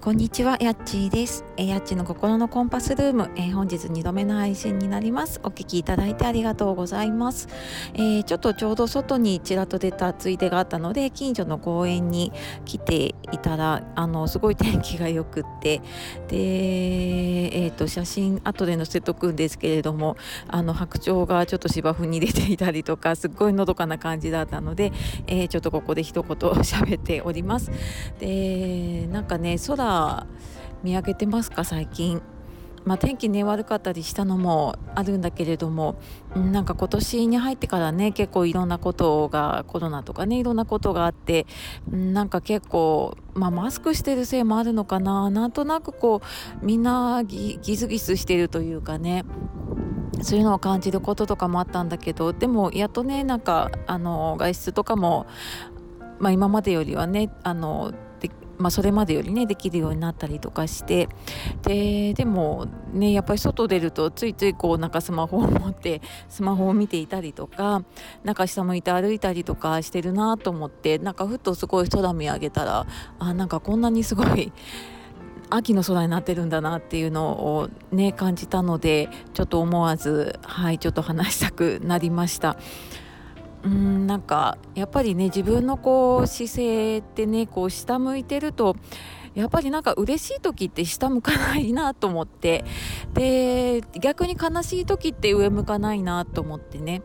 こんにちは、やっちーです。えー、やっちの心のコンパスルーム、えー、本日2度目の配信になります。お聞きいただいてありがとうございます。えー、ちょっとちょうど外にちらっと出たついでがあったので、近所の公園に来ていたら、あの、すごい天気が良くって、で、えっ、と、写真後で載せとくんですけれども、あの、白鳥がちょっと芝生に出ていたりとか、すっごいのどかな感じだったので、えちょっとここで一言喋っております。で、なんかね、空見上げてますか最近。まあ、天気ね悪かったりしたのもあるんだけれどもなんか今年に入ってからね結構いろんなことがコロナとかねいろんなことがあってなんか結構、まあ、マスクしてるせいもあるのかななんとなくこうみんなギスギスしてるというかねそういうのを感じることとかもあったんだけどでもやっとねなんかあの外出とかも、まあ、今までよりはねあのまあ、それまでよりねできるようになったりとかしてででもねやっぱり外出るとついついこうなんかスマホを持ってスマホを見ていたりとかなんか下向いて歩いたりとかしてるなと思ってなんかふっとすごい空見上げたらあなんかこんなにすごい秋の空になってるんだなっていうのをね感じたのでちょっと思わずはいちょっと話したくなりました。うんなんかやっぱりね自分のこう姿勢ってねこう下向いてるとやっぱりなんか嬉しい時って下向かないなと思って。で逆に悲しい時って上向かないなと思ってね。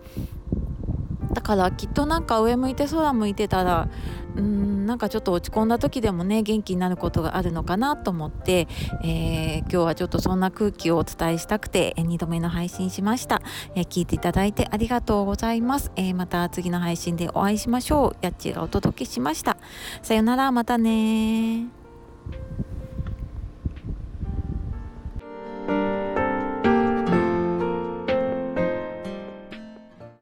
だからきっとなんか上向いて空向いてたらうんなんかちょっと落ち込んだ時でもね元気になることがあるのかなと思って、えー、今日はちょっとそんな空気をお伝えしたくて、2度目の配信しました、えー、聞いていただいてありがとうございます、えー、また次の配信でお会いしましょう。やっちがお届けしました。さよなら。またね